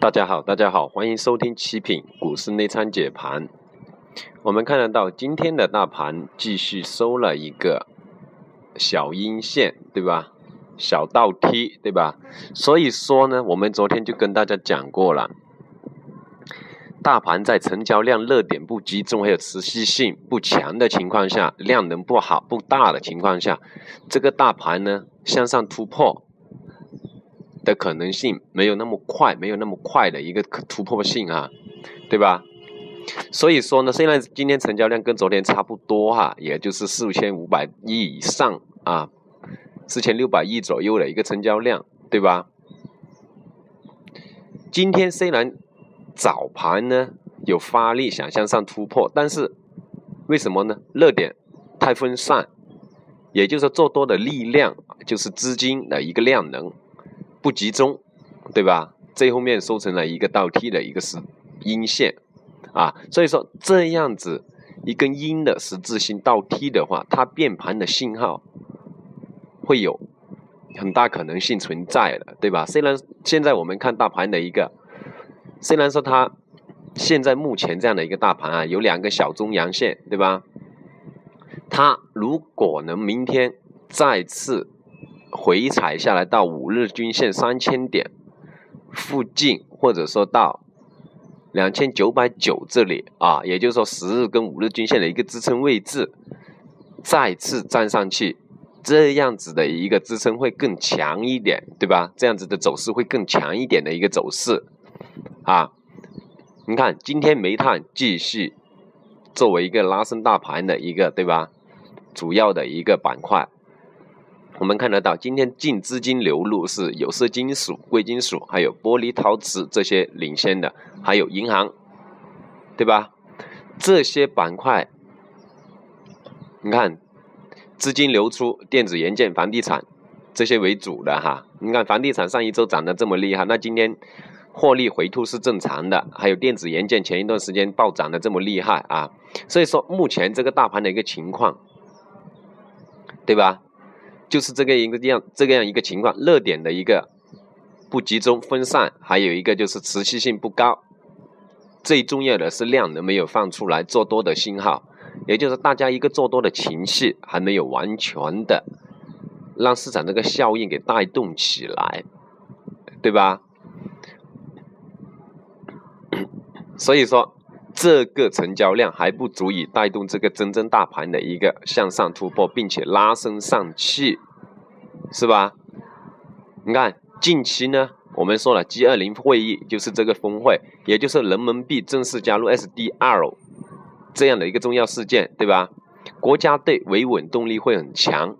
大家好，大家好，欢迎收听七品股市内参解盘。我们看得到今天的大盘继续收了一个小阴线，对吧？小倒梯，对吧？所以说呢，我们昨天就跟大家讲过了，大盘在成交量热点不集中，还有持续性不强的情况下，量能不好不大的情况下，这个大盘呢向上突破。的可能性没有那么快，没有那么快的一个突破性啊，对吧？所以说呢，虽然今天成交量跟昨天差不多哈，也就是四千五百亿以上啊，四千六百亿左右的一个成交量，对吧？今天虽然早盘呢有发力想向上突破，但是为什么呢？热点太分散，也就是说做多的力量就是资金的一个量能。不集中，对吧？最后面收成了一个倒梯的一个是阴线，啊，所以说这样子一根阴的十字星倒梯的话，它变盘的信号会有很大可能性存在的，对吧？虽然现在我们看大盘的一个，虽然说它现在目前这样的一个大盘啊，有两个小中阳线，对吧？它如果能明天再次。回踩下来到五日均线三千点附近，或者说到两千九百九这里啊，也就是说十日跟五日均线的一个支撑位置，再次站上去，这样子的一个支撑会更强一点，对吧？这样子的走势会更强一点的一个走势啊。你看今天煤炭继续作为一个拉升大盘的一个，对吧？主要的一个板块。我们看得到，今天净资金流入是有色金属、贵金属，还有玻璃、陶瓷这些领先的，还有银行，对吧？这些板块，你看，资金流出，电子元件、房地产这些为主的哈。你看，房地产上一周涨得这么厉害，那今天获利回吐是正常的。还有电子元件前一段时间暴涨的这么厉害啊，所以说目前这个大盘的一个情况，对吧？就是这个一个样这个样一个情况，热点的一个不集中分散，还有一个就是持续性不高，最重要的是量能没有放出来做多的信号，也就是大家一个做多的情绪还没有完全的让市场这个效应给带动起来，对吧？所以说。这个成交量还不足以带动这个真正大盘的一个向上突破，并且拉升上去，是吧？你看近期呢，我们说了 G 二零会议就是这个峰会，也就是人民币正式加入 SDR 这样的一个重要事件，对吧？国家队维稳动力会很强，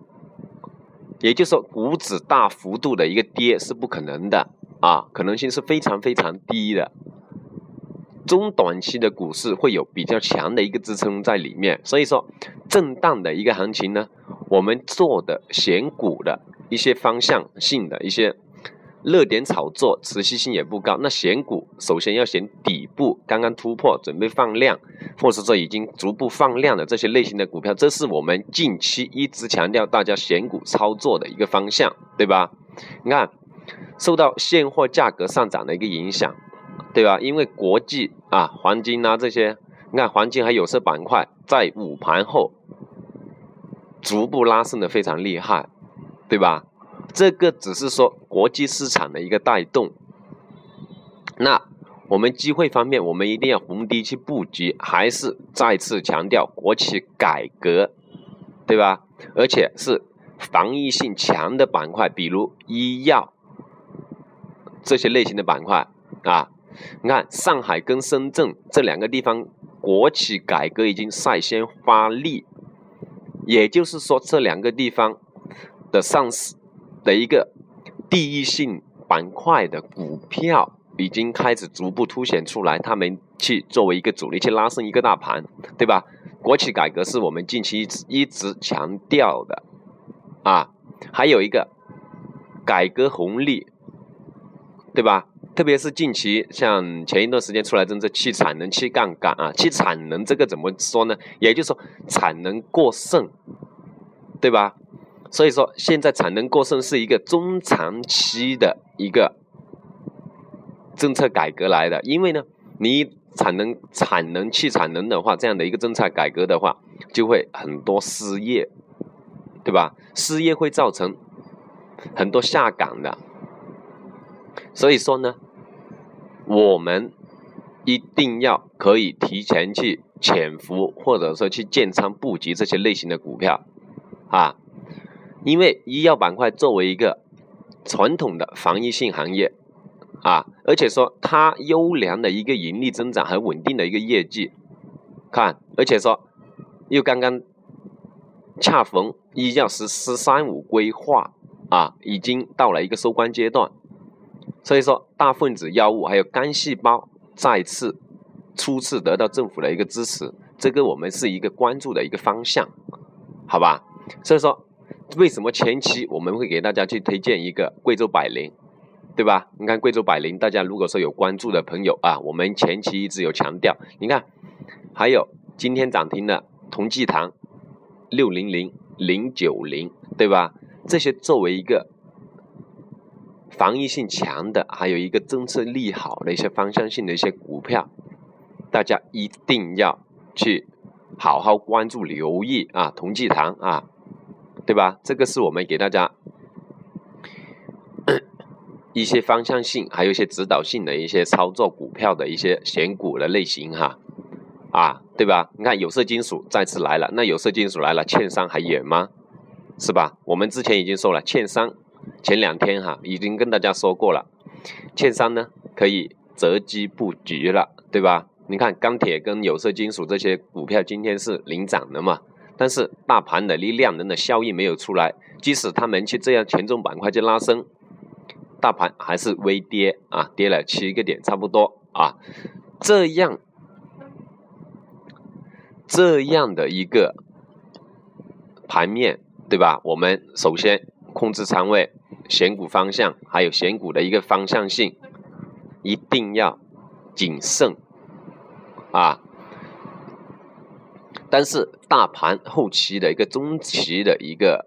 也就是说股指大幅度的一个跌是不可能的啊，可能性是非常非常低的。中短期的股市会有比较强的一个支撑在里面，所以说震荡的一个行情呢，我们做的选股的一些方向性的一些热点炒作，持续性也不高。那选股首先要选底部刚刚突破，准备放量，或者说已经逐步放量的这些类型的股票，这是我们近期一直强调大家选股操作的一个方向，对吧？你看，受到现货价格上涨的一个影响。对吧？因为国际啊，黄金啊这些，你看黄金还有色板块在午盘后逐步拉升的非常厉害，对吧？这个只是说国际市场的一个带动。那我们机会方面，我们一定要逢低去布局，还是再次强调国企改革，对吧？而且是防御性强的板块，比如医药这些类型的板块啊。你看，上海跟深圳这两个地方国企改革已经率先发力，也就是说，这两个地方的上市的一个地域性板块的股票已经开始逐步凸显出来，他们去作为一个主力去拉升一个大盘，对吧？国企改革是我们近期一直一直强调的啊，还有一个改革红利，对吧？特别是近期，像前一段时间出来政策去产能、去杠杆啊，去产能这个怎么说呢？也就是说产能过剩，对吧？所以说现在产能过剩是一个中长期的一个政策改革来的，因为呢，你产能产能去产能的话，这样的一个政策改革的话，就会很多失业，对吧？失业会造成很多下岗的，所以说呢，我们一定要可以提前去潜伏，或者说去建仓布局这些类型的股票啊。因为医药板块作为一个传统的防御性行业啊，而且说它优良的一个盈利增长和稳定的一个业绩，看，而且说又刚刚恰逢医药“十十三五”规划啊，已经到了一个收官阶段，所以说大分子药物还有干细胞再次初次得到政府的一个支持，这个我们是一个关注的一个方向，好吧？所以说。为什么前期我们会给大家去推荐一个贵州百灵，对吧？你看贵州百灵，大家如果说有关注的朋友啊，我们前期一直有强调。你看，还有今天涨停的同济堂六零零零九零，对吧？这些作为一个防御性强的，还有一个政策利好的一些方向性的一些股票，大家一定要去好好关注、留意啊！同济堂啊！对吧？这个是我们给大家 一些方向性，还有一些指导性的一些操作股票的一些选股的类型哈，啊，对吧？你看有色金属再次来了，那有色金属来了，券商还远吗？是吧？我们之前已经说了，券商前两天哈已经跟大家说过了，券商呢可以择机布局了，对吧？你看钢铁跟有色金属这些股票今天是领涨的嘛？但是大盘的力量能的效益没有出来，即使他们去这样权重板块去拉升，大盘还是微跌啊，跌了七个点差不多啊，这样这样的一个盘面，对吧？我们首先控制仓位、选股方向，还有选股的一个方向性，一定要谨慎啊。但是大盘后期的一个中期的一个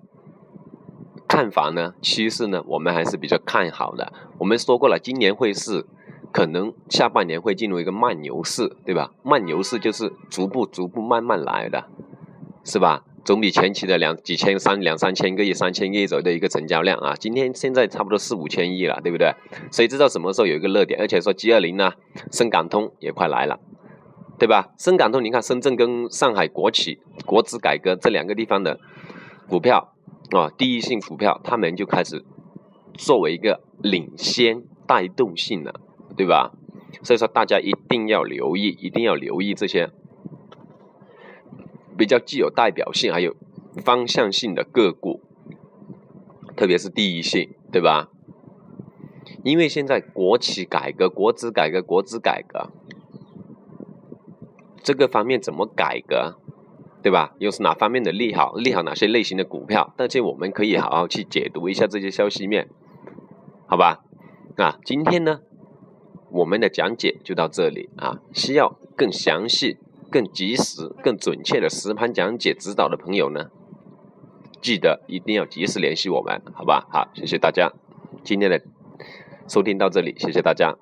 看法呢，趋势呢，我们还是比较看好的。我们说过了，今年会是可能下半年会进入一个慢牛市，对吧？慢牛市就是逐步逐步慢慢来的，是吧？总比前期的两几千三两三千个亿、三千个亿左右的一个成交量啊，今天现在差不多四五千亿了，对不对？谁知道什么时候有一个热点？而且说 G 二零呢，深港通也快来了。对吧？深港通，你看深圳跟上海国企国资改革这两个地方的股票啊，第一性股票，他们就开始作为一个领先带动性了，对吧？所以说大家一定要留意，一定要留意这些比较具有代表性还有方向性的个股，特别是第一性，对吧？因为现在国企改革、国资改革、国资改革。这个方面怎么改革，对吧？又是哪方面的利好？利好哪些类型的股票？但是我们可以好好去解读一下这些消息面，好吧？啊，今天呢，我们的讲解就到这里啊。需要更详细、更及时、更准确的实盘讲解指导的朋友呢，记得一定要及时联系我们，好吧？好，谢谢大家，今天的收听到这里，谢谢大家。